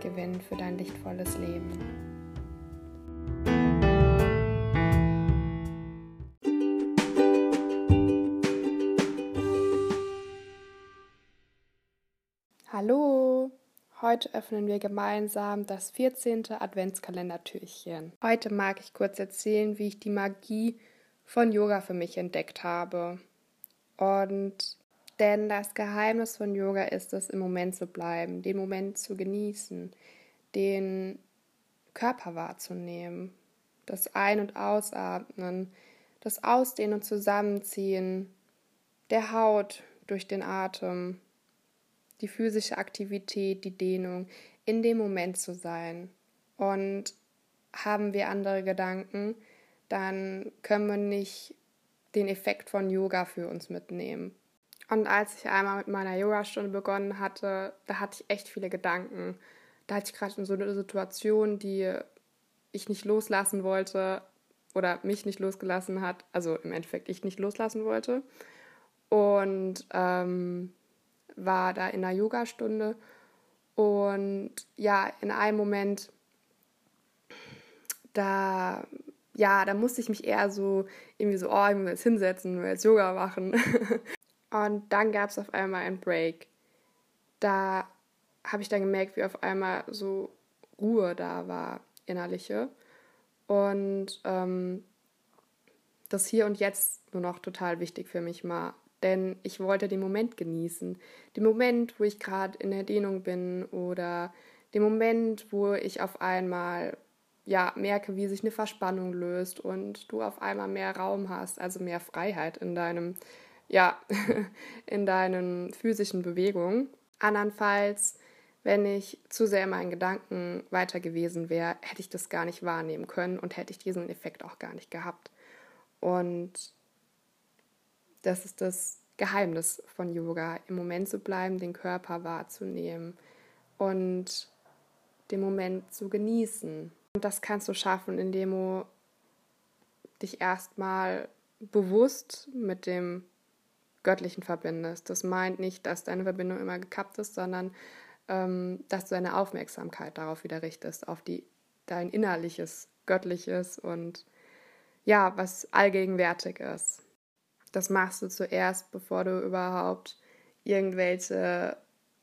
gewinnen für dein lichtvolles Leben. Hallo! Heute öffnen wir gemeinsam das 14. Adventskalendertürchen. Heute mag ich kurz erzählen, wie ich die Magie von Yoga für mich entdeckt habe. Und denn das Geheimnis von Yoga ist es, im Moment zu bleiben, den Moment zu genießen, den Körper wahrzunehmen, das Ein- und Ausatmen, das Ausdehnen und Zusammenziehen der Haut durch den Atem, die physische Aktivität, die Dehnung, in dem Moment zu sein. Und haben wir andere Gedanken, dann können wir nicht den Effekt von Yoga für uns mitnehmen. Und als ich einmal mit meiner Yogastunde begonnen hatte, da hatte ich echt viele Gedanken. Da hatte ich gerade so eine Situation, die ich nicht loslassen wollte oder mich nicht losgelassen hat. Also im Endeffekt ich nicht loslassen wollte. Und ähm, war da in einer Yogastunde. Und ja, in einem Moment, da ja, da musste ich mich eher so irgendwie so, oh, ich muss jetzt hinsetzen, will jetzt Yoga machen. Und dann gab es auf einmal einen Break. Da habe ich dann gemerkt, wie auf einmal so Ruhe da war, innerliche. Und ähm, das Hier und Jetzt nur noch total wichtig für mich war. Denn ich wollte den Moment genießen. Den Moment, wo ich gerade in der Dehnung bin oder den Moment, wo ich auf einmal ja, merke, wie sich eine Verspannung löst und du auf einmal mehr Raum hast, also mehr Freiheit in deinem ja, in deinen physischen Bewegungen. Andernfalls, wenn ich zu sehr in meinen Gedanken weiter gewesen wäre, hätte ich das gar nicht wahrnehmen können und hätte ich diesen Effekt auch gar nicht gehabt. Und das ist das Geheimnis von Yoga, im Moment zu bleiben, den Körper wahrzunehmen und den Moment zu genießen. Und das kannst du schaffen, indem du dich erstmal bewusst mit dem Göttlichen verbindest. Das meint nicht, dass deine Verbindung immer gekappt ist, sondern ähm, dass du deine Aufmerksamkeit darauf wieder richtest, auf die, dein innerliches, göttliches und ja, was allgegenwärtig ist. Das machst du zuerst, bevor du überhaupt irgendwelche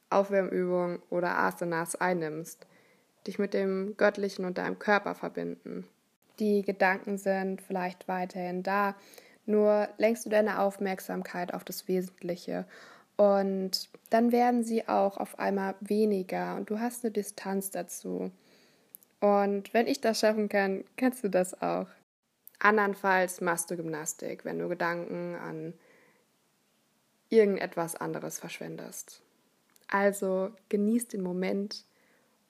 Aufwärmübungen oder Asanas einnimmst. Dich mit dem Göttlichen und deinem Körper verbinden. Die Gedanken sind vielleicht weiterhin da, nur lenkst du deine Aufmerksamkeit auf das Wesentliche und dann werden sie auch auf einmal weniger und du hast eine Distanz dazu. Und wenn ich das schaffen kann, kannst du das auch. Andernfalls machst du Gymnastik, wenn du Gedanken an irgendetwas anderes verschwendest. Also genieß den Moment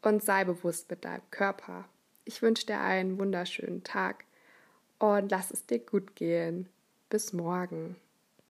und sei bewusst mit deinem Körper. Ich wünsche dir einen wunderschönen Tag und lass es dir gut gehen. Bis morgen.